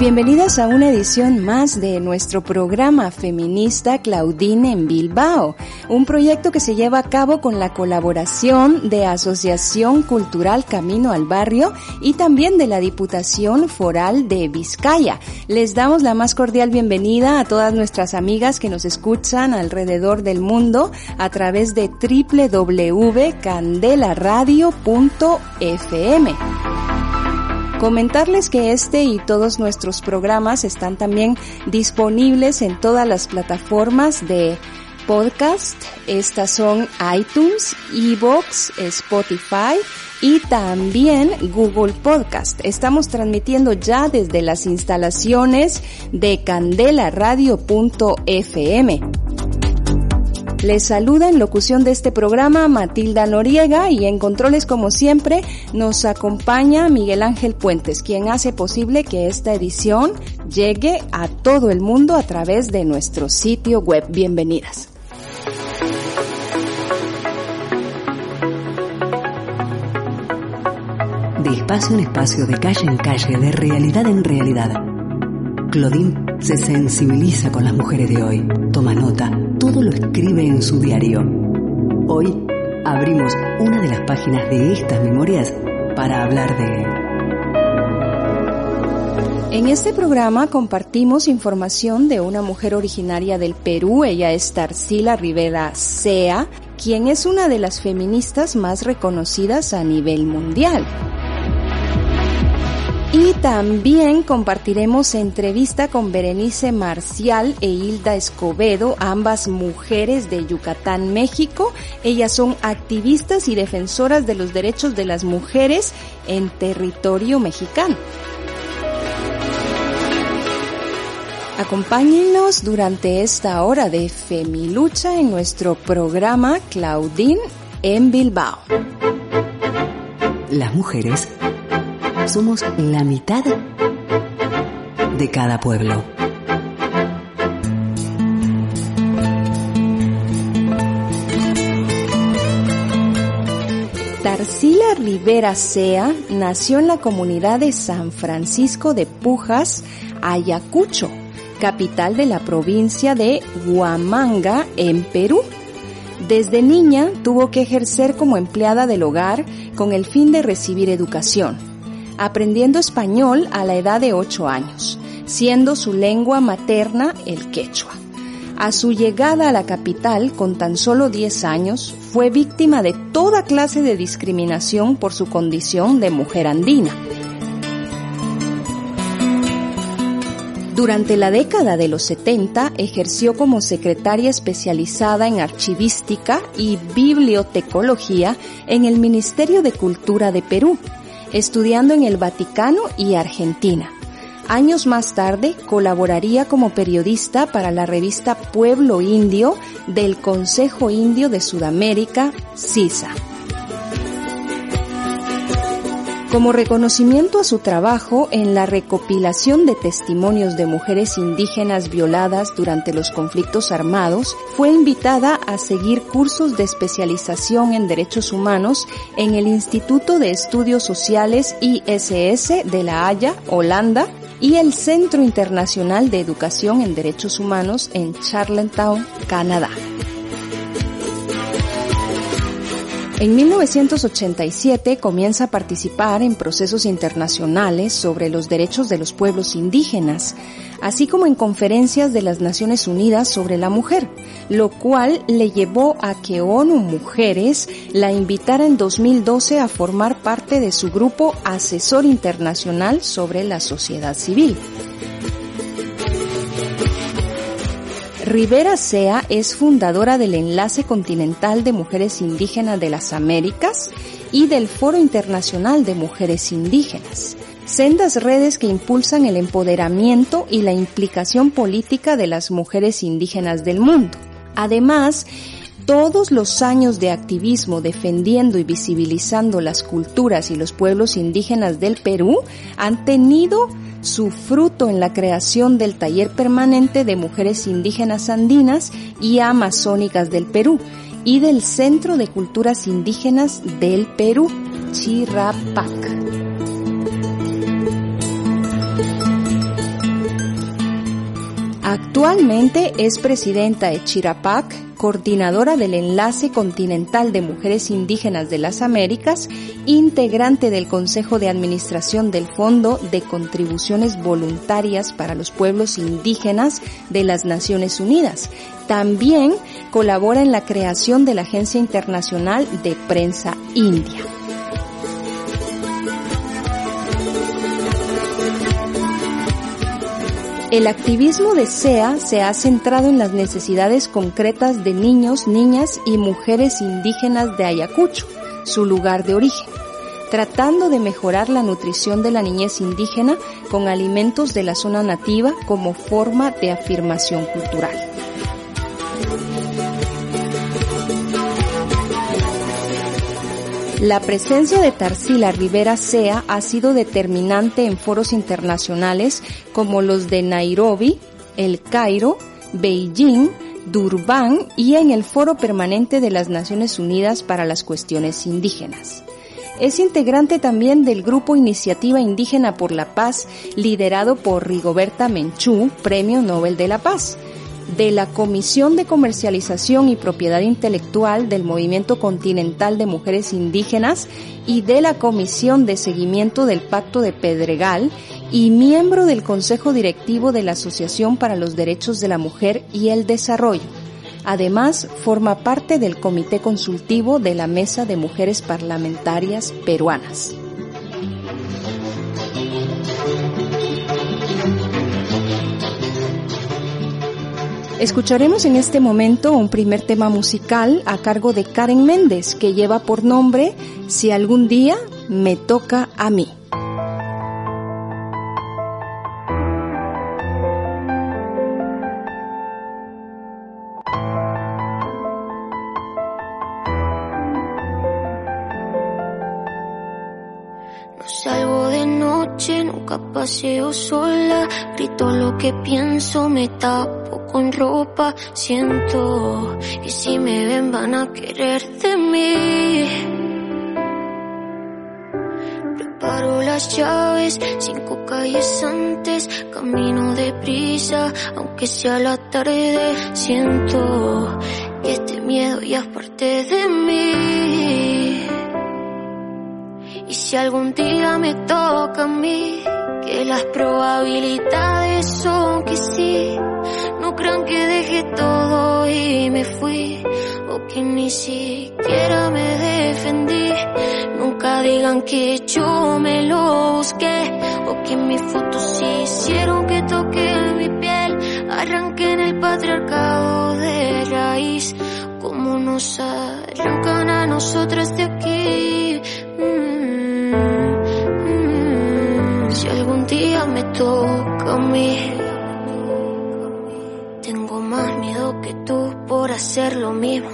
Bienvenidas a una edición más de nuestro programa feminista Claudine en Bilbao, un proyecto que se lleva a cabo con la colaboración de Asociación Cultural Camino al Barrio y también de la Diputación Foral de Vizcaya. Les damos la más cordial bienvenida a todas nuestras amigas que nos escuchan alrededor del mundo a través de www.candelaradio.fm. Comentarles que este y todos nuestros programas están también disponibles en todas las plataformas de podcast. Estas son iTunes, Evox, Spotify y también Google Podcast. Estamos transmitiendo ya desde las instalaciones de candelaradio.fm. Les saluda en locución de este programa Matilda Noriega y en controles como siempre nos acompaña Miguel Ángel Puentes, quien hace posible que esta edición llegue a todo el mundo a través de nuestro sitio web. Bienvenidas. De espacio en espacio, de calle en calle, de realidad en realidad. Claudine se sensibiliza con las mujeres de hoy, toma nota, todo lo escribe en su diario. Hoy abrimos una de las páginas de estas memorias para hablar de... En este programa compartimos información de una mujer originaria del Perú, ella es Tarsila Rivera Sea, quien es una de las feministas más reconocidas a nivel mundial. Y también compartiremos entrevista con Berenice Marcial e Hilda Escobedo, ambas mujeres de Yucatán, México. Ellas son activistas y defensoras de los derechos de las mujeres en territorio mexicano. Acompáñenos durante esta hora de Femilucha en nuestro programa Claudine en Bilbao. Las mujeres somos la mitad de cada pueblo. Tarsila Rivera Sea nació en la comunidad de San Francisco de Pujas, Ayacucho, capital de la provincia de Huamanga, en Perú. Desde niña tuvo que ejercer como empleada del hogar con el fin de recibir educación aprendiendo español a la edad de 8 años, siendo su lengua materna el quechua. A su llegada a la capital con tan solo 10 años, fue víctima de toda clase de discriminación por su condición de mujer andina. Durante la década de los 70 ejerció como secretaria especializada en archivística y bibliotecología en el Ministerio de Cultura de Perú, estudiando en el Vaticano y Argentina. Años más tarde colaboraría como periodista para la revista Pueblo Indio del Consejo Indio de Sudamérica, CISA. Como reconocimiento a su trabajo en la recopilación de testimonios de mujeres indígenas violadas durante los conflictos armados, fue invitada a seguir cursos de especialización en derechos humanos en el Instituto de Estudios Sociales ISS de La Haya, Holanda, y el Centro Internacional de Educación en Derechos Humanos en Charlottetown, Canadá. En 1987 comienza a participar en procesos internacionales sobre los derechos de los pueblos indígenas, así como en conferencias de las Naciones Unidas sobre la mujer, lo cual le llevó a que ONU Mujeres la invitara en 2012 a formar parte de su grupo asesor internacional sobre la sociedad civil. Rivera Sea es fundadora del Enlace Continental de Mujeres Indígenas de las Américas y del Foro Internacional de Mujeres Indígenas. sendas redes que impulsan el empoderamiento y la implicación política de las mujeres indígenas del mundo. Además, todos los años de activismo defendiendo y visibilizando las culturas y los pueblos indígenas del Perú han tenido su fruto en la creación del taller permanente de mujeres indígenas andinas y amazónicas del Perú y del Centro de Culturas Indígenas del Perú, Chirapac. Actualmente es presidenta de Chirapac, coordinadora del Enlace Continental de Mujeres Indígenas de las Américas, integrante del Consejo de Administración del Fondo de Contribuciones Voluntarias para los Pueblos Indígenas de las Naciones Unidas. También colabora en la creación de la Agencia Internacional de Prensa India. El activismo de SEA se ha centrado en las necesidades concretas de niños, niñas y mujeres indígenas de Ayacucho, su lugar de origen, tratando de mejorar la nutrición de la niñez indígena con alimentos de la zona nativa como forma de afirmación cultural. La presencia de Tarsila Rivera Sea ha sido determinante en foros internacionales como los de Nairobi, El Cairo, Beijing, Durban y en el Foro Permanente de las Naciones Unidas para las Cuestiones Indígenas. Es integrante también del Grupo Iniciativa Indígena por la Paz, liderado por Rigoberta Menchú, Premio Nobel de la Paz, de la Comisión de Comercialización y Propiedad Intelectual del Movimiento Continental de Mujeres Indígenas y de la Comisión de Seguimiento del Pacto de Pedregal y miembro del Consejo Directivo de la Asociación para los Derechos de la Mujer y el Desarrollo. Además, forma parte del Comité Consultivo de la Mesa de Mujeres Parlamentarias Peruanas. Escucharemos en este momento un primer tema musical a cargo de Karen Méndez que lleva por nombre Si algún día me toca a mí. Sola, grito lo que pienso, me tapo con ropa, siento que si me ven van a querer de mí. Preparo las llaves, cinco calles antes, camino deprisa, aunque sea la tarde, siento que este miedo ya es parte de mí. Y si algún día me toca a mí, que las probabilidades son que sí no crean que dejé todo y me fui, o que ni siquiera me defendí. Nunca digan que yo me lo busqué, o que mis fotos hicieron que toque mi piel. Arranquen el patriarcado de raíz, como nos arrancan a nosotras de aquí. Toca a mí más miedo que tú por hacer lo mismo.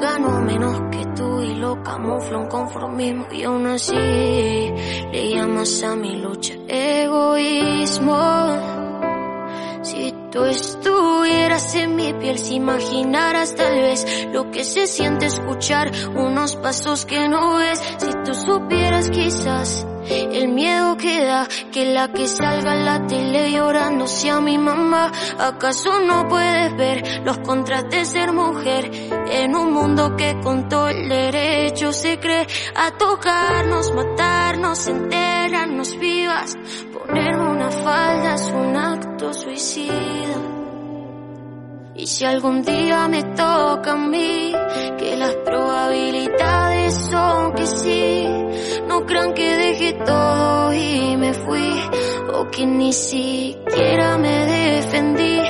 Gano menos que tú y lo camuflo en conformismo. Y aún así le llamas a mi lucha egoísmo. Si tú estuvieras en mi piel, si imaginaras tal vez lo que se siente escuchar unos pasos que no ves. Si tú supieras quizás el miedo que da que la que salga en la tele llorando sea mi mamá. ¿Acaso no puedes ver los contras de ser mujer en un mundo que con todo el derecho se cree a tocarnos, matarnos, enterrarnos vivas? Ponerme una falda es un acto suicida. Y si algún día me toca a mí, que las probabilidades son que sí, no crean que dejé todo y me fui, o que ni siquiera me defendí.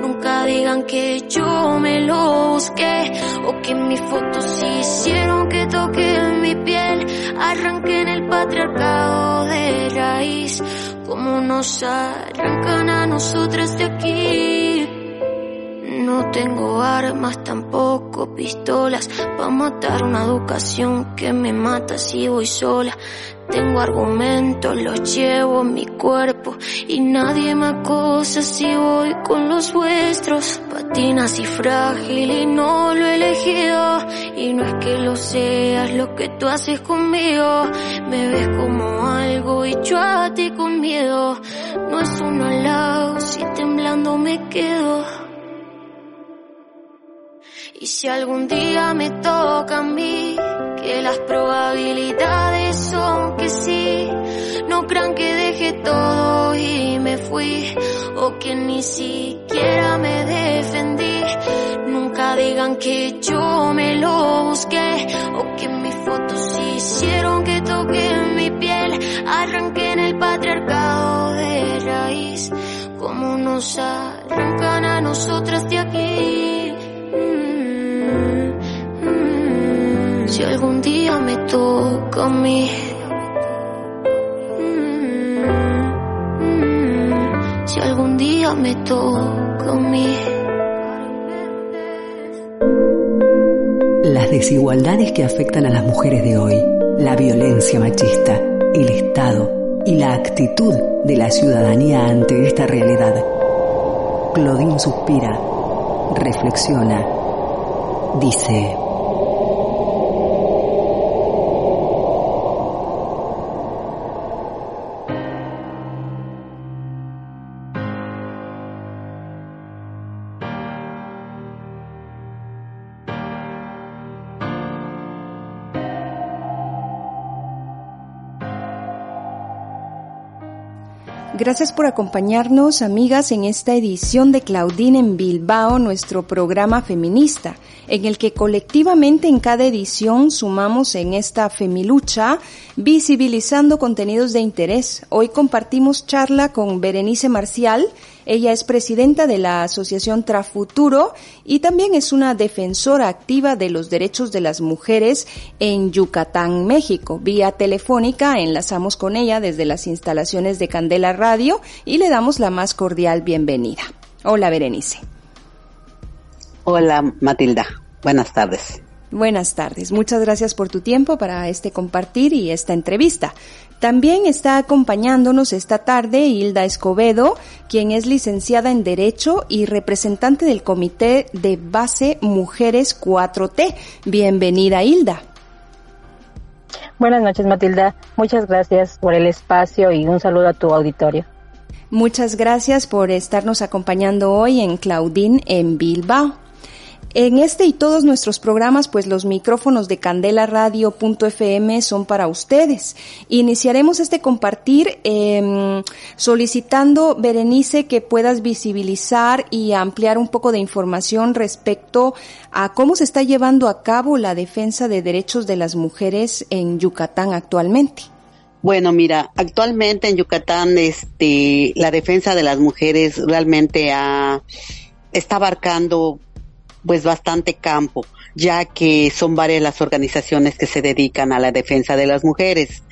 Nunca digan que yo me lo busqué, o que mis fotos hicieron que toque mi piel, arranquen el patriarcado de raíz como nos arrancan a nosotras de aquí. No tengo armas, tampoco pistolas, pa' matar una educación que me mata si voy sola. Tengo argumentos, los llevo en mi cuerpo y nadie me acosa si voy con los vuestros. Patinas y frágil y no lo he elegido y no es que lo seas lo que tú haces conmigo. Me ves como algo y yo a ti con miedo. No es un halago si temblando me quedo. Y si algún día me toca a mí, que las probabilidades son que sí, no crean que dejé todo y me fui, o que ni siquiera me defendí. Nunca digan que yo me lo busqué, o que mis fotos hicieron que toque mi piel, arranqué en el patriarcado de raíz, como nos arrancan a nosotras de aquí. Si algún día me toca a mí. Si algún día me toca a mí. Las desigualdades que afectan a las mujeres de hoy, la violencia machista, el Estado y la actitud de la ciudadanía ante esta realidad. Claudine suspira, reflexiona, dice... Gracias por acompañarnos, amigas, en esta edición de Claudine en Bilbao, nuestro programa feminista, en el que colectivamente en cada edición sumamos en esta femilucha, visibilizando contenidos de interés. Hoy compartimos charla con Berenice Marcial, ella es presidenta de la Asociación Trafuturo y también es una defensora activa de los derechos de las mujeres en Yucatán, México. Vía telefónica enlazamos con ella desde las instalaciones de Candela Radio y le damos la más cordial bienvenida. Hola, Berenice. Hola, Matilda. Buenas tardes. Buenas tardes. Muchas gracias por tu tiempo para este compartir y esta entrevista. También está acompañándonos esta tarde Hilda Escobedo, quien es licenciada en Derecho y representante del Comité de Base Mujeres 4T. Bienvenida, Hilda. Buenas noches, Matilda. Muchas gracias por el espacio y un saludo a tu auditorio. Muchas gracias por estarnos acompañando hoy en Claudín en Bilbao. En este y todos nuestros programas, pues los micrófonos de candelaradio.fm son para ustedes. Iniciaremos este compartir eh, solicitando, Berenice, que puedas visibilizar y ampliar un poco de información respecto a cómo se está llevando a cabo la defensa de derechos de las mujeres en Yucatán actualmente. Bueno, mira, actualmente en Yucatán, este, la defensa de las mujeres realmente está abarcando pues bastante campo, ya que son varias las organizaciones que se dedican a la defensa de las mujeres.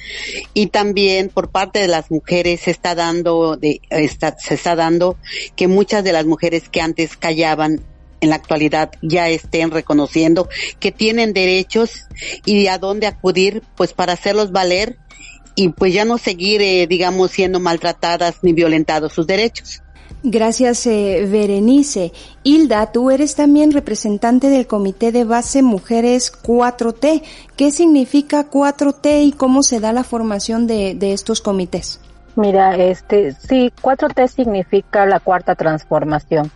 Y también por parte de las mujeres se está dando, de, se está dando que muchas de las mujeres que antes callaban en la actualidad ya estén reconociendo que tienen derechos y a dónde acudir pues para hacerlos valer y pues ya no seguir eh, digamos siendo maltratadas ni violentados sus derechos. Gracias, eh, Berenice. Hilda, tú eres también representante del Comité de Base Mujeres 4T. ¿Qué significa 4T y cómo se da la formación de, de estos comités? Mira, este, sí, 4T significa la cuarta transformación.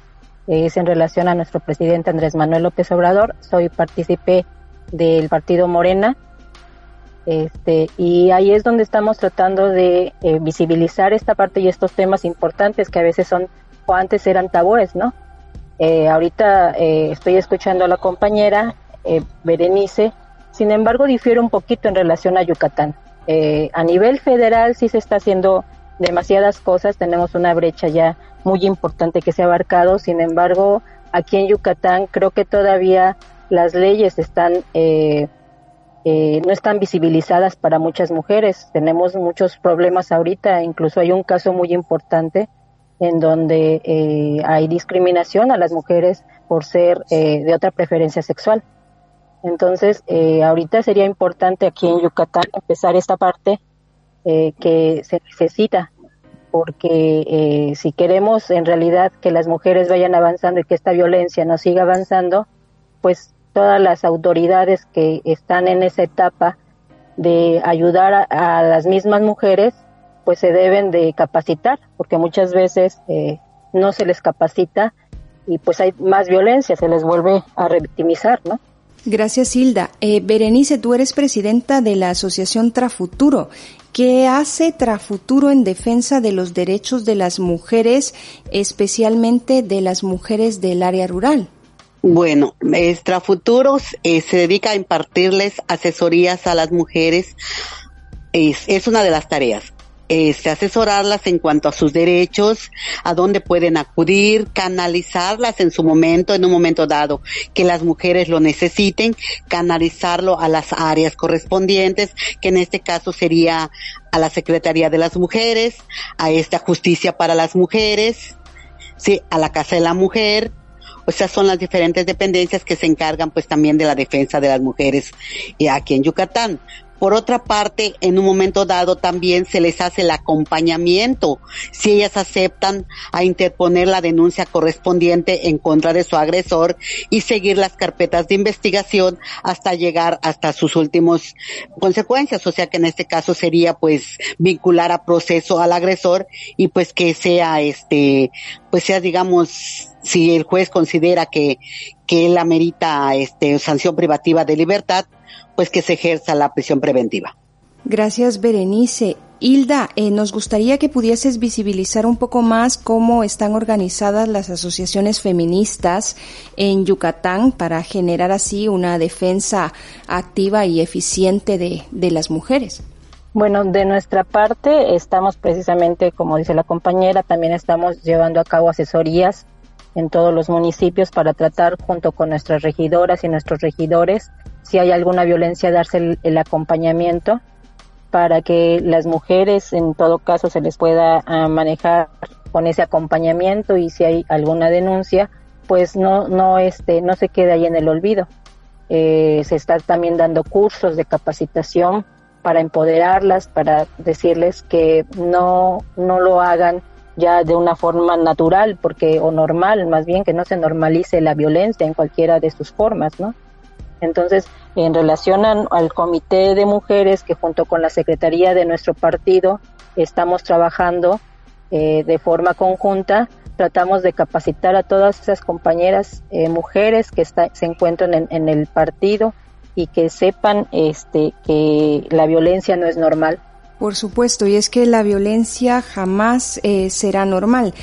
Es en relación a nuestro presidente Andrés Manuel López Obrador. Soy partícipe del partido Morena este, y ahí es donde estamos tratando de eh, visibilizar esta parte y estos temas importantes que a veces son o antes eran tabúes, ¿no? Eh, ahorita eh, estoy escuchando a la compañera Berenice, sin embargo difiere un poquito en relación a Yucatán. a nivel federal sí se está haciendo demasiadas cosas, tenemos una brecha ya muy importante que se ha abarcado, sin embargo aquí en Yucatán creo que todavía las leyes están eh, no están visibilizadas para muchas mujeres. Tenemos muchos problemas ahorita, incluso hay un caso muy importante en donde eh, hay discriminación a las mujeres por ser eh, de otra preferencia sexual. Entonces, ahorita sería importante aquí en Yucatán empezar esta parte que se necesita, porque si queremos en realidad que las mujeres vayan avanzando y que esta violencia no siga avanzando, pues todas las autoridades que están en esa etapa de ayudar a, las mismas mujeres, pues se deben de capacitar, porque muchas veces eh, no se les capacita y pues hay más violencia, se les vuelve a revictimizar, ¿no? Gracias, Hilda. Eh, Berenice, tú eres presidenta de la Asociación Trafuturo. ¿Qué hace Trafuturo en defensa de los derechos de las mujeres, especialmente de las mujeres del área rural? Bueno, Extrafuturos eh, se dedica a impartirles asesorías a las mujeres. Es, es una de las tareas. Este, asesorarlas en cuanto a sus derechos, a dónde pueden acudir, canalizarlas en su momento, en un momento dado que las mujeres lo necesiten, canalizarlo a las áreas correspondientes, que en este caso sería a la Secretaría de las Mujeres, a esta Justicia para las Mujeres, sí, a la Casa de la Mujer, o sea, son las diferentes dependencias que se encargan pues también de la defensa de las mujeres eh, aquí en Yucatán. Por otra parte, en un momento dado también se les hace el acompañamiento si ellas aceptan a interponer la denuncia correspondiente en contra de su agresor y seguir las carpetas de investigación hasta llegar hasta sus últimos consecuencias. O sea que en este caso sería pues vincular a proceso al agresor y pues que sea este, pues sea digamos si el juez considera que, que él amerita este, sanción privativa de libertad, pues que se ejerza la prisión preventiva. Gracias, Berenice. Hilda, eh, nos gustaría que pudieses visibilizar un poco más cómo están organizadas las asociaciones feministas en Yucatán para generar así una defensa activa y eficiente de, de las mujeres. Bueno, de nuestra parte estamos precisamente, como dice la compañera, también estamos llevando a cabo asesorías en todos los municipios para tratar junto con nuestras regidoras y nuestros regidores si hay alguna violencia darse el, acompañamiento para que las mujeres en todo caso se les pueda ah, manejar con ese acompañamiento y si hay alguna denuncia pues no no este no se quede ahí en el olvido. Eh, se está también dando cursos de capacitación para empoderarlas para decirles que no no lo hagan ya de una forma natural, porque, o normal, más bien que no se normalice la violencia en cualquiera de sus formas, ¿no? Entonces, en relación al comité de mujeres que junto con la secretaría de nuestro partido estamos trabajando eh, de forma conjunta, tratamos de capacitar a todas esas compañeras eh, mujeres que se encuentran en, en, el partido y que sepan este, que la violencia no es normal, por supuesto, y es que la violencia jamás eh, será normal.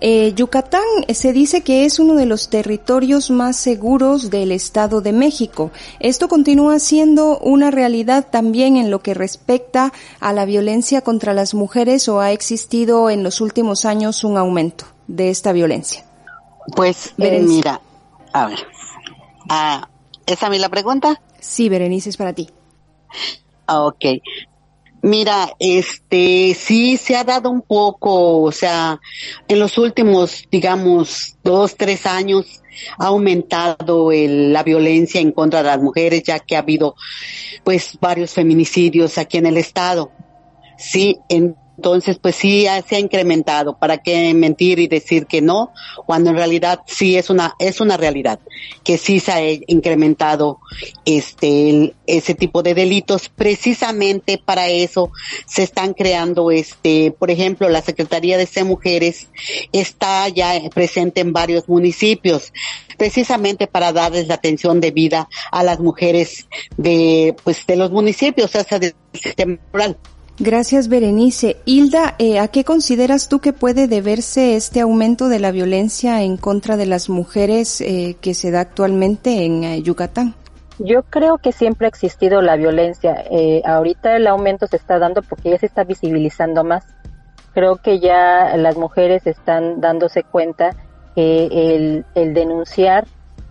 Eh, Yucatán eh, se dice que es uno de los territorios más seguros del Estado de México. ¿Esto continúa siendo una realidad también en lo que respecta a la violencia contra las mujeres o ha existido en los últimos años un aumento de esta violencia? Pues mira, a ver, ah, ¿es a mí la pregunta? Sí, Berenice, es para ti. Ah, ok. Mira, este, sí se ha dado un poco, o sea, en los últimos, digamos, dos, tres años ha aumentado el, la violencia en contra de las mujeres, ya que ha habido, pues, varios feminicidios aquí en el estado. Sí, en, entonces, pues sí se ha incrementado. ¿Para qué mentir y decir que no? Cuando en realidad sí es una, es una realidad. Que sí se ha incrementado este, ese tipo de delitos. Precisamente para eso se están creando, este, por ejemplo, la Secretaría de C Mujeres está ya presente en varios municipios precisamente para darles la atención debida a las mujeres de, pues, de los municipios, o sea, del sistema rural. Gracias, Berenice. Hilda, eh, ¿a qué consideras tú que puede deberse este aumento de la violencia en contra de las mujeres eh, que se da actualmente en eh, Yucatán? Yo creo que siempre ha existido la violencia. ahorita el aumento se está dando porque ya se está visibilizando más. Creo que ya las mujeres están dándose cuenta que el denunciar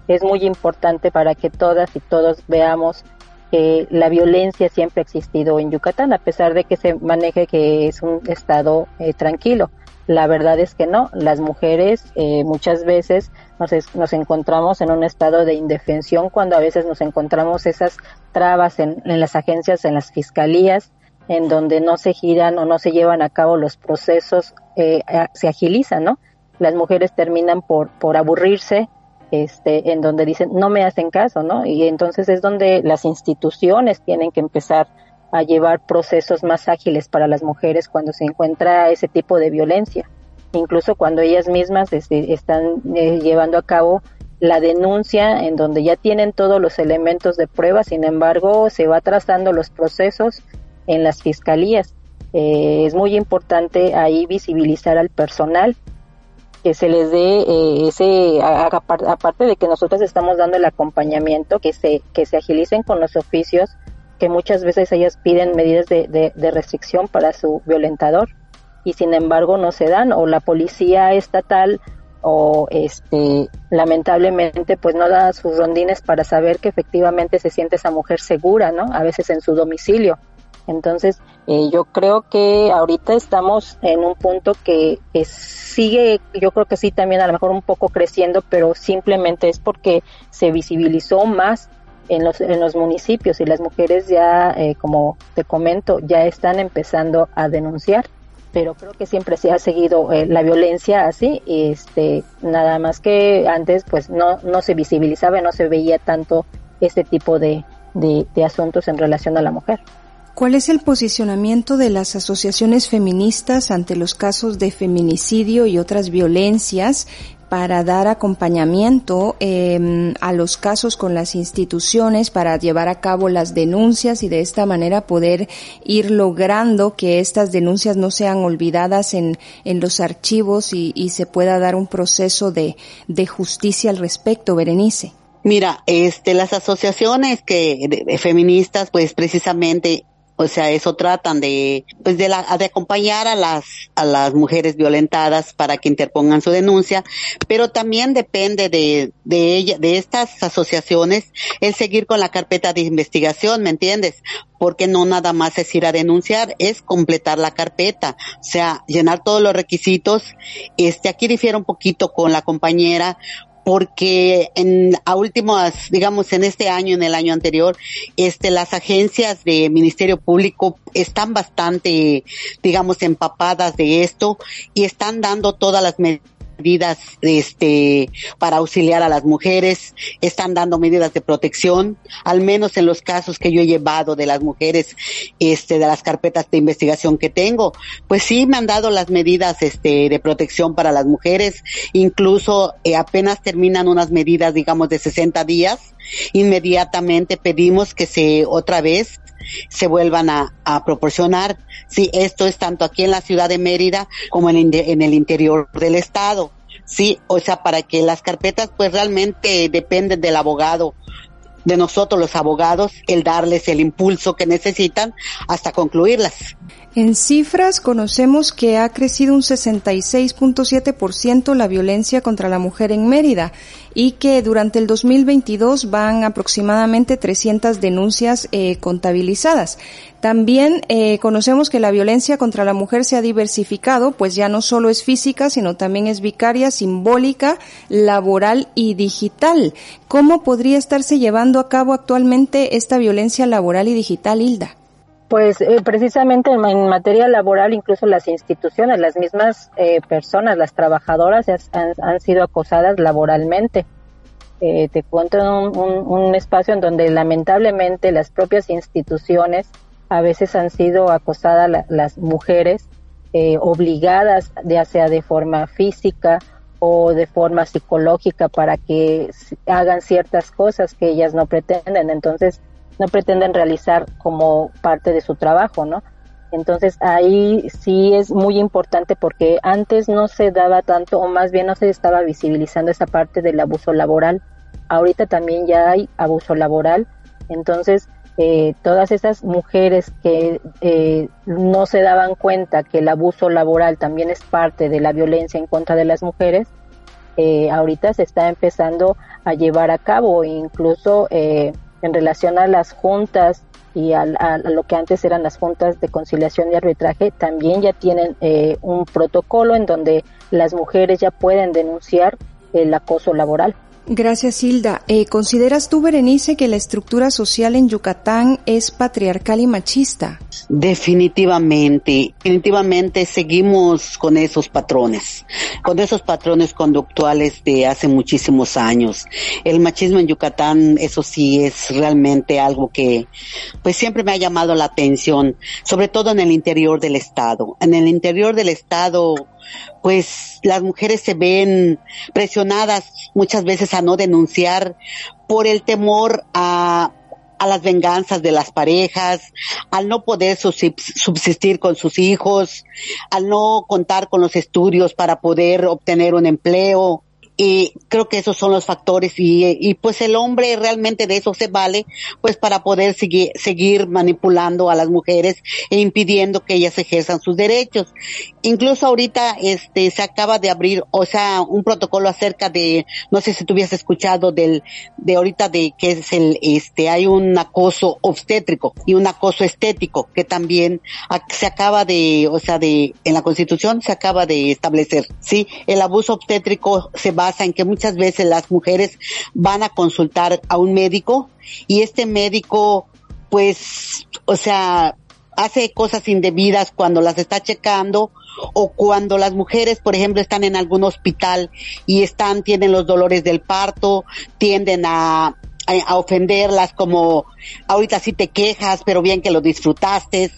es muy importante para que todas y todos veamos que la violencia siempre ha existido en Yucatán, a pesar de que se maneje que es un estado eh, tranquilo. La verdad es que no, las mujeres eh, muchas veces nos, nos, encontramos en un estado de indefensión cuando a veces nos encontramos esas trabas en, en las agencias, en las fiscalías, en donde no se giran o no se llevan a cabo los procesos, eh, se agilizan, ¿no? Las mujeres terminan por, por aburrirse, este, en donde dicen no me hacen caso, ¿no? Y entonces es donde las instituciones tienen que empezar a llevar procesos más ágiles para las mujeres cuando se encuentra ese tipo de violencia, incluso cuando ellas mismas este, están eh, llevando a cabo la denuncia en donde ya tienen todos los elementos de prueba, sin embargo se va trazando los procesos en las fiscalías. Eh, es muy importante ahí visibilizar al personal que se les dé eh, ese, aparte de que nosotros estamos dando el acompañamiento, que se, que se agilicen con los oficios, que muchas veces ellas piden medidas de, de, restricción para su violentador y sin embargo no se dan, o la policía estatal o este lamentablemente pues no da sus rondines para saber que efectivamente se siente esa mujer segura, ¿no? A veces en su domicilio. Entonces, eh, yo creo que ahorita estamos en un punto que, sigue, yo creo que sí también a lo mejor un poco creciendo, pero simplemente es porque se visibilizó más en los, en los municipios y las mujeres ya, eh, como te comento, ya están empezando a denunciar. Pero creo que siempre se ha seguido eh, la violencia así, este, nada más que antes pues no, no se visibilizaba, no se veía tanto este tipo de, de asuntos en relación a la mujer. ¿Cuál es el posicionamiento de las asociaciones feministas ante los casos de feminicidio y otras violencias para dar acompañamiento eh, a los casos con las instituciones, para llevar a cabo las denuncias y de esta manera poder ir logrando que estas denuncias no sean olvidadas en, en los archivos y, y se pueda dar un proceso de, de justicia al respecto, Berenice? Mira, este, las asociaciones que feministas, pues precisamente o sea, eso tratan de, pues de, la, de acompañar a las, a las mujeres violentadas para que interpongan su denuncia, pero también depende de, de ella, de estas asociaciones, el seguir con la carpeta de investigación, ¿me entiendes? Porque no nada más es ir a denunciar, es completar la carpeta, o sea, llenar todos los requisitos. Este, aquí difiere un poquito con la compañera, porque en a últimas, digamos, en este año, en el año anterior, este, las agencias de Ministerio Público están bastante, digamos, empapadas de esto y están dando todas las medidas medidas este para auxiliar a las mujeres, están dando medidas de protección, al menos en los casos que yo he llevado de las mujeres, este, de las carpetas de investigación que tengo, pues sí me han dado las medidas este de protección para las mujeres, incluso eh, apenas terminan unas medidas, digamos, de 60 días, inmediatamente pedimos que se otra vez se vuelvan a, proporcionar. Sí, esto es tanto aquí en la ciudad de Mérida como en, en el interior del estado. Sí, o sea, para que las carpetas pues realmente dependen del abogado de nosotros los abogados el darles el impulso que necesitan hasta concluirlas. En cifras conocemos que ha crecido un 66.7% la violencia contra la mujer en Mérida y que durante el 2022 van aproximadamente 300 denuncias eh, contabilizadas. También eh, conocemos que la violencia contra la mujer se ha diversificado, pues ya no solo es física, sino también es vicaria, simbólica, laboral y digital. ¿Cómo podría estarse llevando a cabo actualmente esta violencia laboral y digital, Hilda? Pues eh, precisamente en, materia laboral, incluso las instituciones, las mismas eh, personas, las trabajadoras han, sido acosadas laboralmente. Eh, te cuento un, un, espacio en donde lamentablemente las propias instituciones a veces han sido acosadas las mujeres, obligadas ya sea de forma física o de forma psicológica para que hagan ciertas cosas que ellas no pretenden. Entonces, no pretenden realizar como parte de su trabajo, ¿no? Entonces ahí sí es muy importante porque antes no se daba tanto, o más bien no se estaba visibilizando esa parte del abuso laboral. Ahorita también ya hay abuso laboral. Entonces, eh, todas esas mujeres que eh, no se daban cuenta que el abuso laboral también es parte de la violencia en contra de las mujeres, eh, ahorita se está empezando a llevar a cabo. Incluso en relación a las juntas y a, lo que antes eran las juntas de conciliación y arbitraje, también ya tienen eh, un protocolo en donde las mujeres ya pueden denunciar el acoso laboral. Gracias, Hilda. Eh, ¿Consideras tú, Berenice, que la estructura social en Yucatán es patriarcal y machista? Definitivamente, definitivamente seguimos con esos patrones, con esos patrones conductuales de hace muchísimos años. El machismo en Yucatán, eso sí, es realmente algo que pues siempre me ha llamado la atención, sobre todo en el interior del Estado. En el interior del Estado, pues las mujeres se ven presionadas muchas veces a no denunciar por el temor a, a las venganzas de las parejas, al no poder subsistir con sus hijos, al no contar con los estudios para poder obtener un empleo, y creo que esos son los factores y, y, pues el hombre realmente de eso se vale pues para poder seguir, seguir manipulando a las mujeres e impidiendo que ellas ejerzan sus derechos. Incluso ahorita este se acaba de abrir, o sea, un protocolo acerca de, no sé si tú hubieras escuchado del, de ahorita de que es el, este, hay un acoso obstétrico y un acoso estético que también se acaba de, o sea, de, en la constitución se acaba de establecer, sí, el abuso obstétrico se va en que muchas veces las mujeres van a consultar a un médico y este médico, pues, o sea, hace cosas indebidas cuando las está checando o cuando las mujeres, por ejemplo, están en algún hospital y están, tienen los dolores del parto, tienden a, a, ofenderlas como, ahorita sí te quejas, pero bien que lo disfrutaste,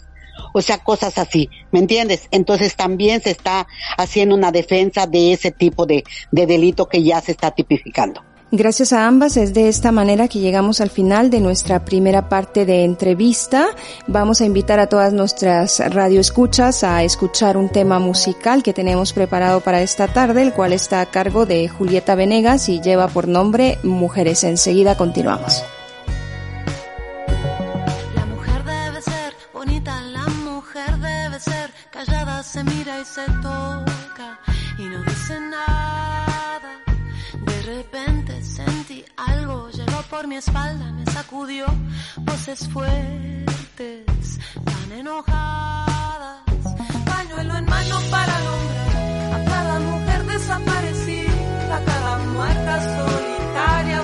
o sea, cosas así, ¿me entiendes? Entonces también se está haciendo una defensa de ese tipo de, de delito que ya se está tipificando. Gracias a ambas, es de esta manera que llegamos al final de nuestra primera parte de entrevista. Vamos a invitar a todas nuestras radioescuchas a escuchar un tema musical que tenemos preparado para esta tarde, el cual está a cargo de Julieta Venegas y lleva por nombre Mujeres. Enseguida continuamos. Se mira y se toca y no dice nada. De repente sentí algo, llegó por mi espalda, me sacudió voces fuertes, tan enojadas. Pañuelo en mano para nombrar a cada mujer desaparecida, a cada muerta solitaria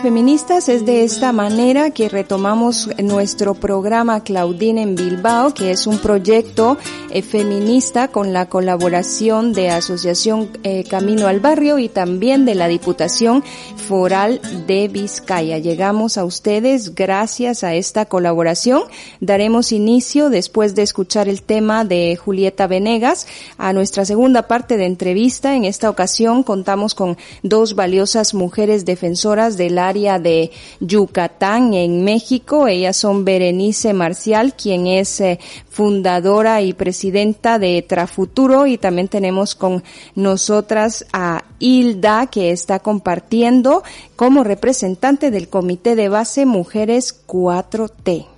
Feministas, es de esta manera que retomamos nuestro programa Claudine en Bilbao, que es un proyecto eh, feminista con la colaboración de Asociación eh, Camino al Barrio y también de la Diputación Foral de Vizcaya. Llegamos a ustedes gracias a esta colaboración. Daremos inicio, después de escuchar el tema de Julieta Venegas, a nuestra segunda parte de entrevista. En esta ocasión contamos con dos valiosas mujeres defensoras de del área de Yucatán en México. Ellas son Berenice Marcial, quien es eh, fundadora y presidenta de Trafuturo y también tenemos con nosotras a Hilda que está compartiendo como representante del Comité de Base Mujeres 4T.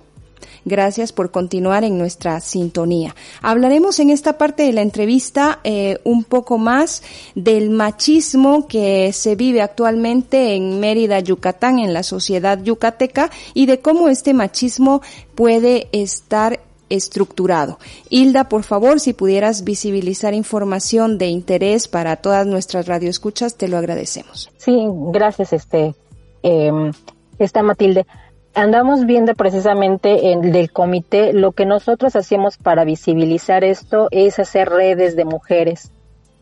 Gracias por continuar en nuestra sintonía. Hablaremos en esta parte de la entrevista eh, un poco más del machismo que se vive actualmente en Mérida, Yucatán, en la sociedad yucateca y de cómo este machismo puede estar estructurado. Hilda, por favor, si pudieras visibilizar información de interés para todas nuestras radioescuchas, te lo agradecemos. Sí, gracias, este, eh, esta Matilde andamos viendo precisamente en del comité lo que nosotros hacemos para visibilizar esto es hacer redes de mujeres,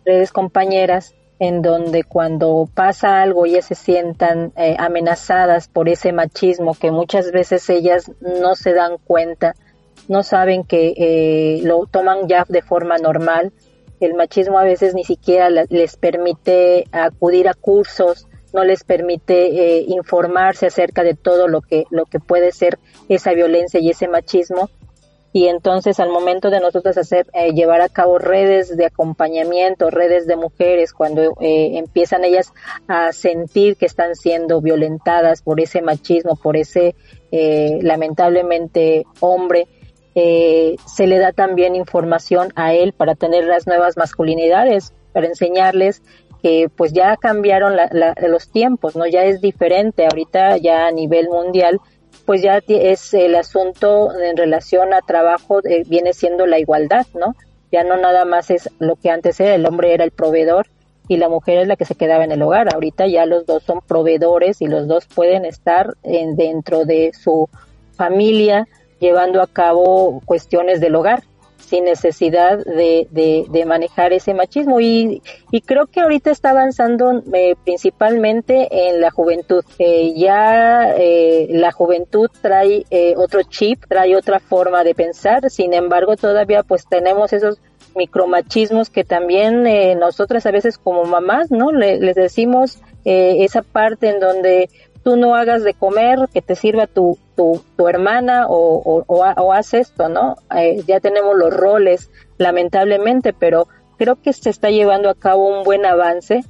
redes compañeras en donde cuando pasa algo ellas se sientan eh, amenazadas por ese machismo que muchas veces ellas no se dan cuenta, no saben que eh, lo toman ya de forma normal. El machismo a veces ni siquiera les permite acudir a cursos, no les permite eh, informarse acerca de todo lo que, lo que puede ser esa violencia y ese machismo. Y entonces al momento de nosotros hacer, eh, llevar a cabo redes de acompañamiento, redes de mujeres, cuando eh, empiezan ellas a sentir que están siendo violentadas por ese machismo, por ese lamentablemente hombre, se le da también información a él para tener las nuevas masculinidades, para enseñarles que pues ya cambiaron los tiempos, ¿no? Ya es diferente, ahorita ya a nivel mundial, pues ya es el asunto en relación a trabajo, eh, viene siendo la igualdad, ¿no? Ya no nada más es lo que antes era, el hombre era el proveedor y la mujer es la que se quedaba en el hogar. Ahorita ya los dos son proveedores y los dos pueden estar en, dentro de su familia llevando a cabo cuestiones del hogar sin necesidad de, de, manejar ese machismo. Y, y, creo que ahorita está avanzando eh, principalmente en la juventud. Eh, ya eh, la juventud trae otro chip, trae otra forma de pensar, sin embargo todavía pues tenemos esos micromachismos que también nosotras a veces como mamás, ¿no? les decimos esa parte en donde tú no hagas de comer, que te sirva tu, tu, tu hermana o, o, haz esto, ¿no? Eh, ya tenemos los roles, lamentablemente, pero creo que se está llevando a cabo un buen avance.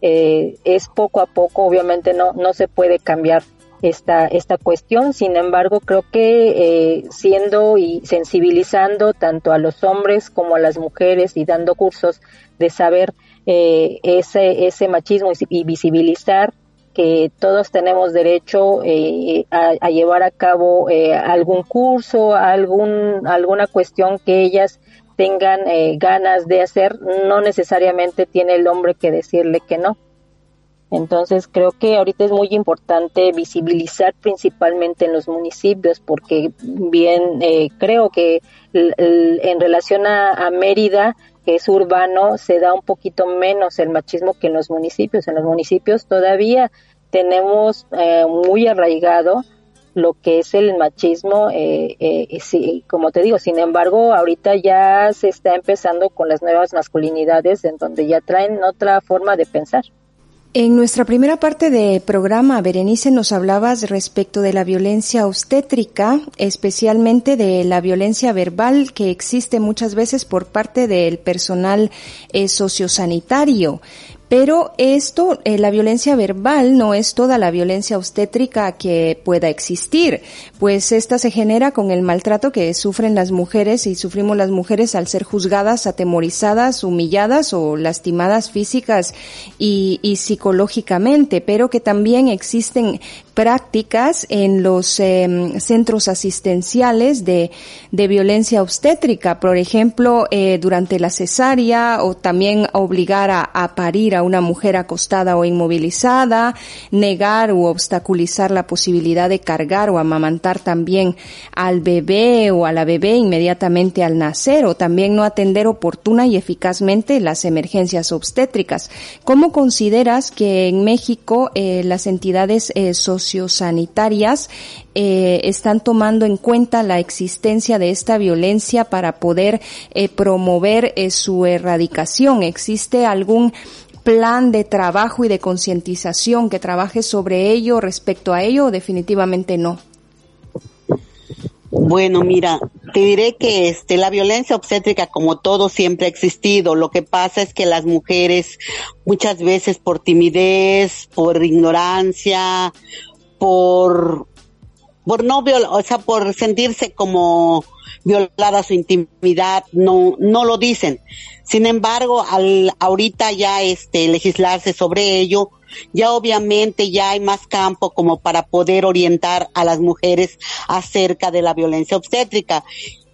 Eh, es poco a poco, obviamente no, no se puede cambiar esta, esta cuestión, sin embargo, creo que eh, siendo y sensibilizando tanto a los hombres como a las mujeres y dando cursos de saber ese, ese machismo y visibilizar que todos tenemos derecho eh, a, llevar a cabo eh, algún curso, algún, alguna cuestión que ellas tengan eh, ganas de hacer, no necesariamente tiene el hombre que decirle que no. Entonces creo que ahorita es muy importante visibilizar principalmente en los municipios porque bien creo que en relación a Mérida que es urbano, se da un poquito menos el machismo que en los municipios. En los municipios todavía tenemos eh, muy arraigado lo que es el machismo, eh, eh, sí, como te digo, sin embargo, ahorita ya se está empezando con las nuevas masculinidades en donde ya traen otra forma de pensar. En nuestra primera parte de programa, Berenice, nos hablabas respecto de la violencia obstétrica, especialmente de la violencia verbal que existe muchas veces por parte del personal eh, sociosanitario. Pero esto, eh, la violencia verbal no es toda la violencia obstétrica que pueda existir, pues esta se genera con el maltrato que sufren las mujeres y sufrimos las mujeres al ser juzgadas, atemorizadas, humilladas o lastimadas físicas y, y psicológicamente, pero que también existen prácticas en los em, centros asistenciales de, de, violencia obstétrica, por ejemplo, eh, durante la cesárea o también obligar a, a, parir a una mujer acostada o inmovilizada, negar u obstaculizar la posibilidad de cargar o amamantar también al bebé o a la bebé inmediatamente al nacer o también no atender oportuna y eficazmente las emergencias obstétricas. ¿Cómo consideras que en México eh, las entidades eh, sociosanitarias eh, están tomando en cuenta la existencia de esta violencia para poder eh, promover eh, su erradicación? ¿Existe algún plan de trabajo y de concientización que trabaje sobre ello respecto a ello definitivamente no? Bueno, mira, te diré que este la violencia obstétrica como todo siempre ha existido. Lo que pasa es que las mujeres muchas veces por timidez, por ignorancia, por por no o sea, por sentirse como violada su intimidad, no no lo dicen. Sin embargo, al ahorita ya este legislarse sobre ello, ya obviamente ya hay más campo como para poder orientar a las mujeres acerca de la violencia obstétrica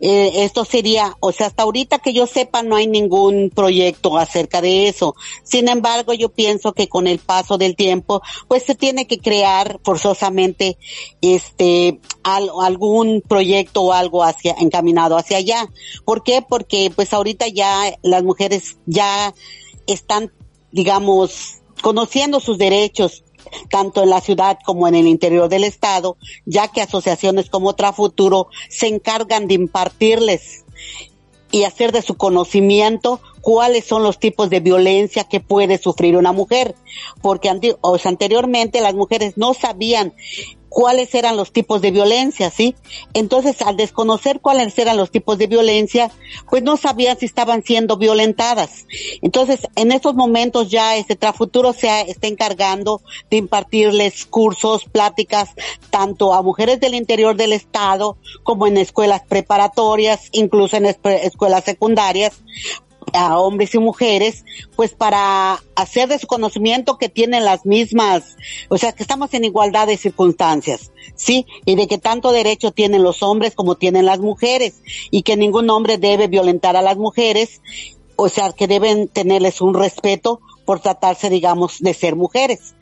eh, esto sería, o sea, hasta ahorita que yo sepa no hay ningún proyecto acerca de eso. Sin embargo, yo pienso que con el paso del tiempo, pues se tiene que crear forzosamente este algún proyecto o algo hacia encaminado hacia allá. ¿Por qué? Porque pues ahorita ya las mujeres ya están, digamos, conociendo sus derechos tanto en la ciudad como en el interior del estado, ya que asociaciones como Trafuturo se encargan de impartirles y hacer de su conocimiento cuáles son los tipos de violencia que puede sufrir una mujer, porque anteriormente las mujeres no sabían cuáles eran los tipos de violencia, ¿sí? Entonces, al desconocer cuáles eran los tipos de violencia, pues no sabían si estaban siendo violentadas. Entonces, en estos momentos ya este Trafuturo se está encargando de impartirles cursos, pláticas, tanto a mujeres del interior del estado como en escuelas preparatorias, incluso en escuelas secundarias, a hombres y mujeres, pues para hacer de su conocimiento que tienen las mismas, o sea, que estamos en igualdad de circunstancias, ¿sí? Y de que tanto derecho tienen los hombres como tienen las mujeres y que ningún hombre debe violentar a las mujeres, o sea, que deben tenerles un respeto por tratarse, digamos, de ser mujeres.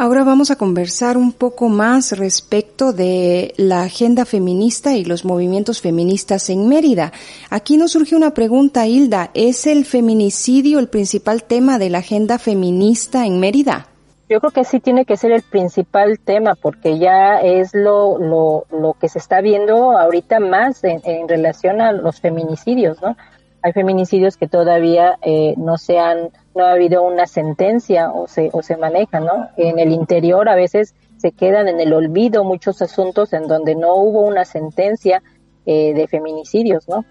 Ahora vamos a conversar un poco más respecto de la agenda feminista y los movimientos feministas en Mérida. Aquí nos surge una pregunta, Hilda. ¿Es el feminicidio el principal tema de la agenda feminista en Mérida? Yo creo que sí tiene que ser el principal tema porque ya es lo, lo, lo que se está viendo ahorita más en, en relación a los feminicidios, ¿no? Hay feminicidios que todavía eh, no se han, no ha habido una sentencia o se, o se maneja, ¿no? En el interior a veces se quedan en el olvido muchos asuntos en donde no hubo una sentencia eh, de feminicidios, ¿no?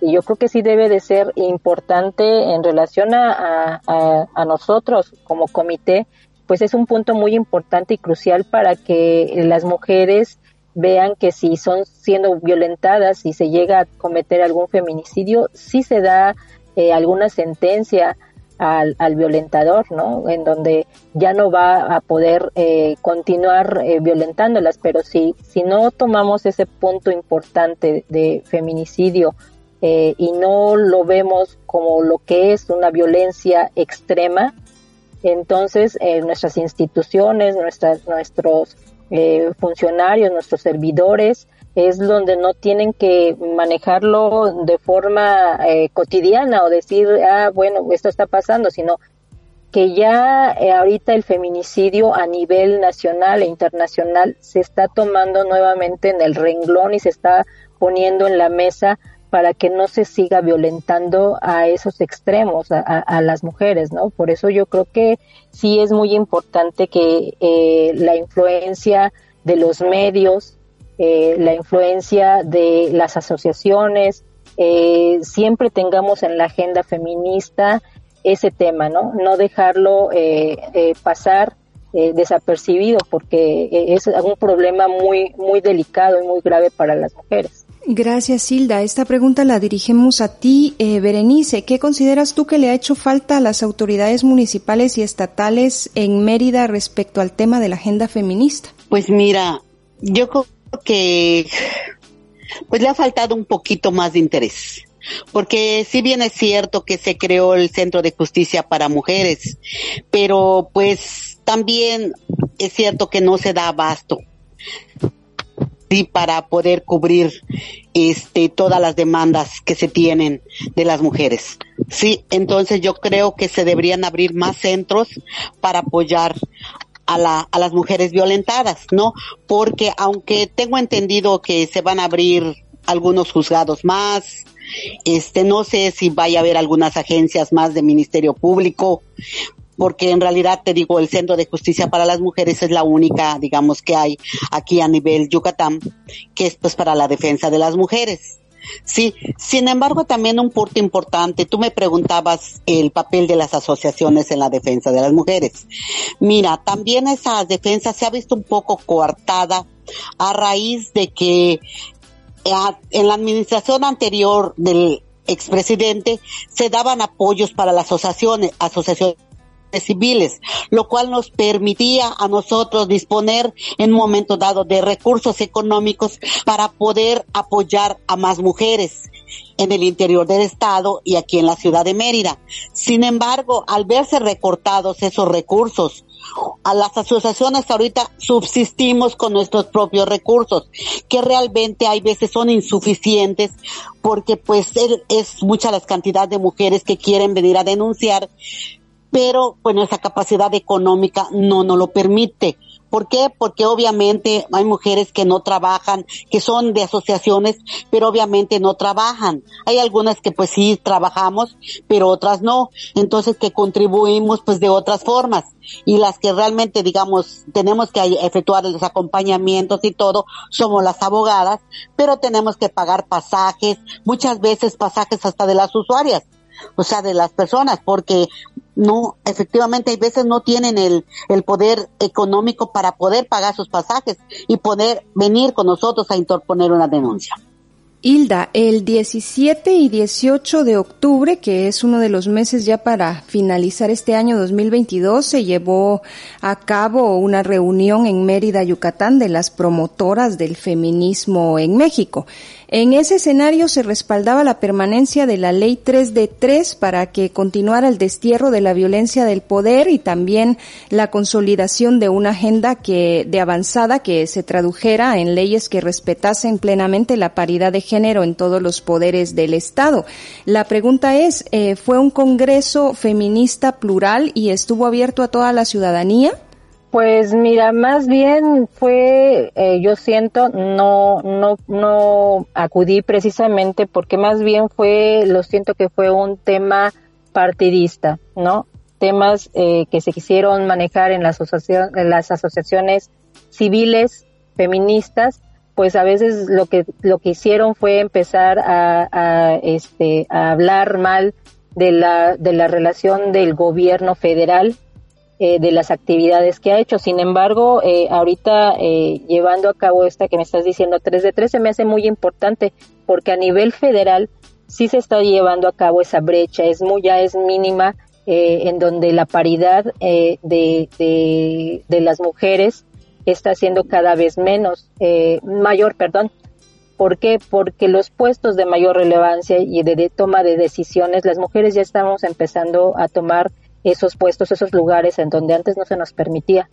Y yo creo que sí debe de ser importante en relación a, a, a nosotros como comité, pues es un punto muy importante y crucial para que las mujeres vean que si son siendo violentadas y se llega a cometer algún feminicidio, sí se da eh, alguna sentencia al, al, violentador, ¿no? En donde ya no va a poder eh, continuar eh, violentándolas, pero si, si no tomamos ese punto importante de feminicidio eh, y no lo vemos como lo que es una violencia extrema, entonces eh, nuestras instituciones, nuestras, nuestros eh, funcionarios, nuestros servidores, es donde no tienen que manejarlo de forma eh, cotidiana o decir, ah, bueno, esto está pasando, sino que ya eh, ahorita el feminicidio a nivel nacional e internacional se está tomando nuevamente en el renglón y se está poniendo en la mesa para que no se siga violentando a esos extremos, a, las mujeres, ¿no? Por eso yo creo que sí es muy importante que eh, la influencia de los medios, eh, la influencia de las asociaciones, eh, siempre tengamos en la agenda feminista ese tema, ¿no? No dejarlo pasar desapercibido porque es un problema muy, muy delicado y muy grave para las mujeres. Gracias, Hilda. Esta pregunta la dirigimos a ti, eh, Berenice. ¿Qué consideras tú que le ha hecho falta a las autoridades municipales y estatales en Mérida respecto al tema de la agenda feminista? Pues mira, yo creo que pues le ha faltado un poquito más de interés. Porque si bien es cierto que se creó el Centro de Justicia para Mujeres, pero pues también es cierto que no se da abasto para poder cubrir este todas las demandas que se tienen de las mujeres. Sí, entonces yo creo que se deberían abrir más centros para apoyar a, la, a las mujeres violentadas, ¿no? Porque aunque tengo entendido que se van a abrir algunos juzgados más, este, no sé si vaya a haber algunas agencias más de Ministerio Público, porque en realidad te digo, el Centro de Justicia para las Mujeres es la única, digamos, que hay aquí a nivel Yucatán, que es pues para la defensa de las mujeres. Sí, sin embargo, también un punto importante, tú me preguntabas el papel de las asociaciones en la defensa de las mujeres. Mira, también esa defensa se ha visto un poco coartada a raíz de que eh, en la administración anterior del expresidente se daban apoyos para las asociaciones, asociaciones civiles, lo cual nos permitía a nosotros disponer en un momento dado de recursos económicos para poder apoyar a más mujeres en el interior del estado y aquí en la ciudad de Mérida. Sin embargo, al verse recortados esos recursos, a las asociaciones ahorita subsistimos con nuestros propios recursos, que realmente hay veces son insuficientes porque pues es mucha la cantidad de mujeres que quieren venir a denunciar pero bueno, esa capacidad económica no nos lo permite. ¿Por qué? Porque obviamente hay mujeres que no trabajan, que son de asociaciones, pero obviamente no trabajan. Hay algunas que pues sí trabajamos, pero otras no. Entonces que contribuimos pues de otras formas. Y las que realmente digamos tenemos que efectuar los acompañamientos y todo, somos las abogadas, pero tenemos que pagar pasajes, muchas veces pasajes hasta de las usuarias o sea, de las personas, porque no, efectivamente, hay veces no tienen el, el poder económico para poder pagar sus pasajes y poder venir con nosotros a interponer una denuncia. Hilda, el 17 y 18 de octubre, que es uno de los meses ya para finalizar este año 2022, se llevó a cabo una reunión en Mérida, Yucatán, de las promotoras del feminismo en México. En ese escenario se respaldaba la permanencia de la Ley 3 de 3 para que continuara el destierro de la violencia del poder y también la consolidación de una agenda que de avanzada que se tradujera en leyes que respetasen plenamente la paridad de género en todos los poderes del Estado. La pregunta es, eh, ¿fue un congreso feminista plural y estuvo abierto a toda la ciudadanía? Pues mira, más bien fue, eh, yo siento, no, no, no acudí precisamente porque más bien fue, lo siento que fue un tema partidista, ¿no? Temas eh, que se quisieron manejar en, las asociaciones civiles feministas, pues a veces lo que lo que hicieron fue empezar a, a este a hablar mal de la de la relación del gobierno federal eh, de las actividades que ha hecho. Sin embargo, eh, ahorita eh, llevando a cabo esta que me estás diciendo 3 de 3 se me hace muy importante porque a nivel federal sí se está llevando a cabo esa brecha, es muy ya es mínima en donde la paridad de, de, de, las mujeres está siendo cada vez menos, mayor, perdón. ¿Por qué? Porque los puestos de mayor relevancia y de toma de decisiones, las mujeres ya estamos empezando a tomar esos puestos, esos lugares en donde antes no se nos permitía.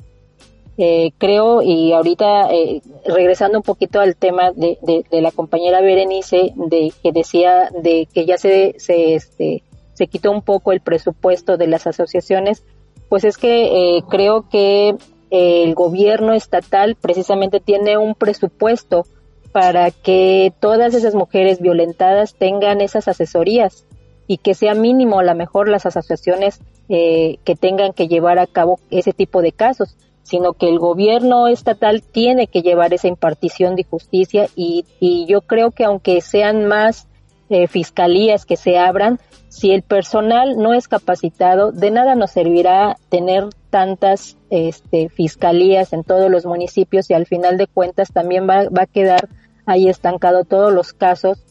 Eh, creo, y ahorita eh, regresando un poquito al tema de, de, la compañera Berenice, de que decía de que ya se, se, este, se quitó un poco el presupuesto de las asociaciones, pues es que eh, creo que el gobierno estatal precisamente tiene un presupuesto para que todas esas mujeres violentadas tengan esas asesorías y que sea mínimo a lo mejor las asociaciones eh, que tengan que llevar a cabo ese tipo de casos, sino que el gobierno estatal tiene que llevar esa impartición de justicia y, yo creo que aunque sean más eh, fiscalías que se abran, si el personal no es capacitado, de nada nos servirá tener tantas este, fiscalías en todos los municipios y al final de cuentas también va, va a quedar ahí estancado todos los casos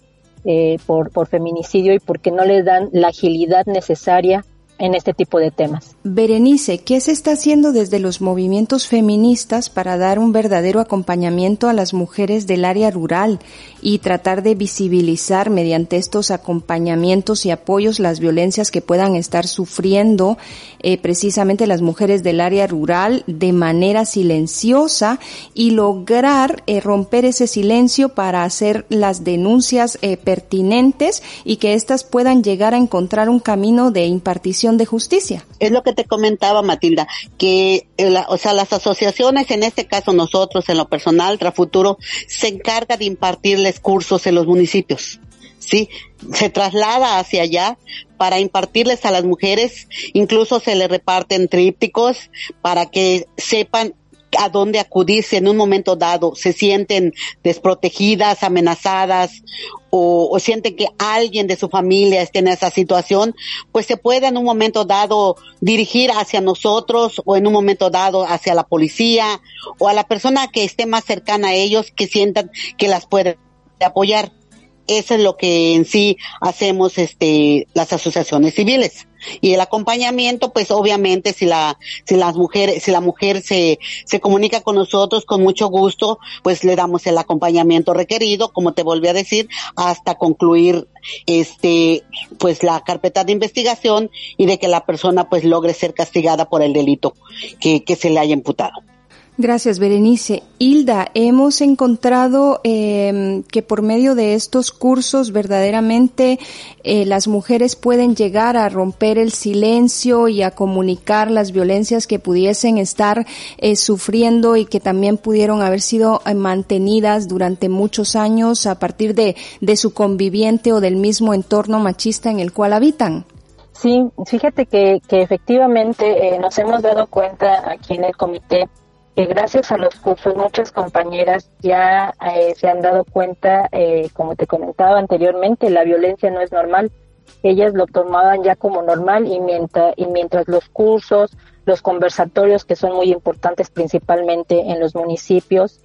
eh, por, por feminicidio y porque no les dan la agilidad necesaria en este tipo de temas. Berenice, ¿qué se está haciendo desde los movimientos feministas para dar un verdadero acompañamiento a las mujeres del área rural y tratar de visibilizar mediante estos acompañamientos y apoyos las violencias que puedan estar sufriendo eh, precisamente las mujeres del área rural de manera silenciosa y lograr eh, romper ese silencio para hacer las denuncias eh, pertinentes y que éstas puedan llegar a encontrar un camino de impartición de justicia. Te comentaba Matilda, que eh, o sea, las asociaciones, en este caso nosotros en lo personal, Trafuturo, se encarga de impartirles cursos en los municipios. ¿sí? Se traslada hacia allá para impartirles a las mujeres, incluso se les reparten trípticos para que sepan a dónde acudir si en un momento dado se sienten desprotegidas, amenazadas o, sienten que alguien de su familia esté en esa situación, pues se puede en un momento dado dirigir hacia nosotros o en un momento dado hacia la policía o a la persona que esté más cercana a ellos que sientan que las puede apoyar. Eso es lo que en sí hacemos este las asociaciones civiles y el acompañamiento pues obviamente si la si las mujeres si la mujer se se comunica con nosotros con mucho gusto pues le damos el acompañamiento requerido como te volví a decir hasta concluir este pues la carpeta de investigación y de que la persona pues logre ser castigada por el delito que, que se le haya imputado. Gracias, Berenice. Hilda, hemos encontrado eh, que por medio de estos cursos verdaderamente eh, las mujeres pueden llegar a romper el silencio y a comunicar las violencias que pudiesen estar eh, sufriendo y que también pudieron haber sido eh, mantenidas durante muchos años a partir de, de su conviviente o del mismo entorno machista en el cual habitan. Sí, fíjate que, que efectivamente nos hemos dado cuenta aquí en el comité gracias a los cursos muchas compañeras ya eh, se han dado cuenta, eh, como te comentaba anteriormente, la violencia no es normal. Ellas lo tomaban ya como normal y mientras, y mientras los cursos, los conversatorios que son muy importantes principalmente en los municipios,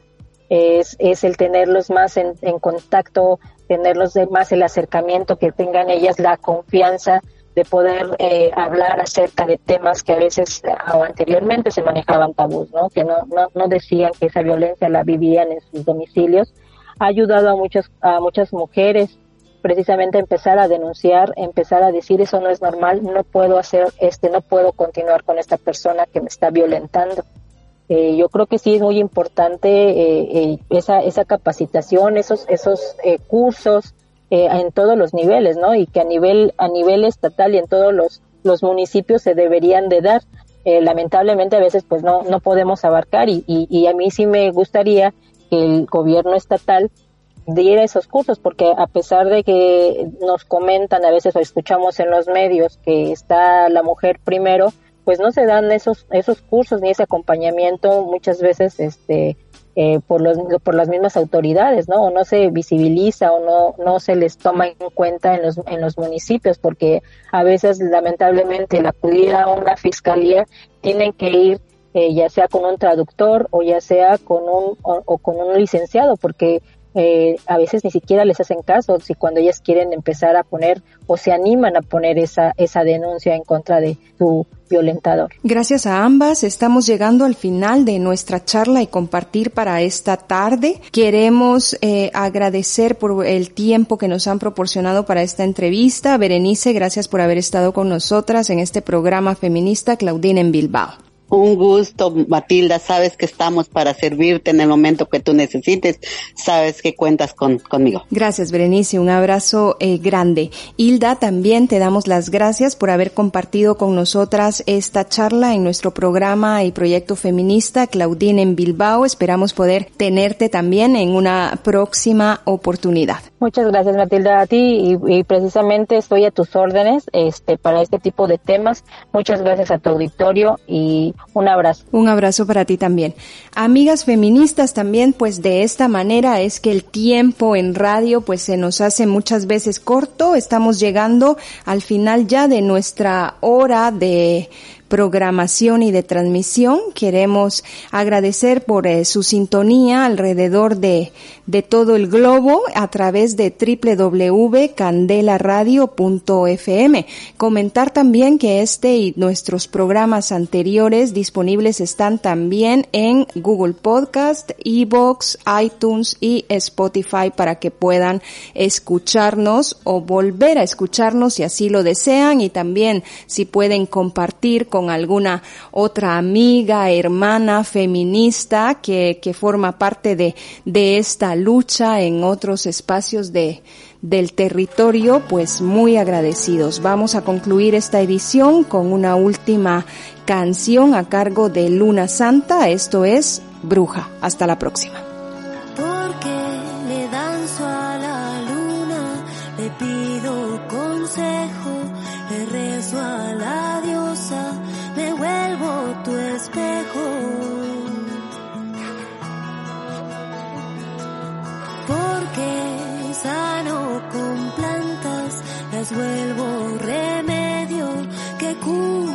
es, es el tenerlos más en, en contacto, tenerlos de más el acercamiento, que tengan ellas la confianza de poder eh, hablar acerca de temas que a veces o anteriormente se manejaban tabús, ¿no? que no, no, no decían que esa violencia la vivían en sus domicilios, ha ayudado a muchas, a muchas mujeres precisamente empezar a denunciar, empezar a decir eso no es normal, no puedo hacer este, no puedo continuar con esta persona que me está violentando. Eh, yo creo que sí es muy importante eh, esa, esa capacitación, esos, esos cursos, eh, en todos los niveles, ¿no? Y que a nivel, a nivel estatal y en todos los, los municipios se deberían de dar. Eh, lamentablemente a veces pues no, no podemos abarcar y, y, a mí sí me gustaría que el gobierno estatal diera esos cursos, porque a pesar de que nos comentan a veces o escuchamos en los medios que está la mujer primero, pues no se dan esos, esos cursos ni ese acompañamiento muchas veces este, eh, por, los, por las mismas autoridades, ¿no? O no se visibiliza o no, no se les toma en cuenta en los, en los municipios, porque a veces, lamentablemente, al acudir a una fiscalía, tienen que ir eh, ya sea con un traductor o ya sea con un, o con un licenciado, porque eh, a veces ni siquiera les hacen caso si cuando ellas quieren empezar a poner o se animan a poner esa, esa denuncia en contra de su violentador. Gracias a ambas, estamos llegando al final de nuestra charla y compartir para esta tarde. Queremos eh, agradecer por el tiempo que nos han proporcionado para esta entrevista. Berenice, gracias por haber estado con nosotras en este programa feminista Claudine en Bilbao. Un gusto, Matilda. Sabes que estamos para servirte en el momento que tú necesites. Sabes que cuentas con, conmigo. Gracias, Berenice. Un abrazo eh, grande. Hilda, también te damos las gracias por haber compartido con nosotras esta charla en nuestro programa y proyecto feminista Claudine en Bilbao. Esperamos poder tenerte también en una próxima oportunidad. Muchas gracias Matilda a ti y, precisamente estoy a tus órdenes este para este tipo de temas. Muchas gracias a tu auditorio y un abrazo. Un abrazo para ti también. Amigas feministas también pues de esta manera es que el tiempo en radio pues se nos hace muchas veces corto. Estamos llegando al final ya de nuestra hora de programación y de transmisión. Queremos agradecer por eh, su sintonía alrededor de, de todo el globo a través de www.candelaradio.fm. Comentar también que este y nuestros programas anteriores disponibles están también en Google Podcast, Evox, iTunes y Spotify para que puedan escucharnos o volver a escucharnos si así lo desean y también si pueden compartir con alguna otra amiga, hermana, feminista que, que forma parte de, de esta lucha en otros espacios de, del territorio, pues muy agradecidos. Vamos a concluir esta edición con una última canción a cargo de Luna Santa, esto es Bruja. Hasta la próxima. Vuelvo remedio que curan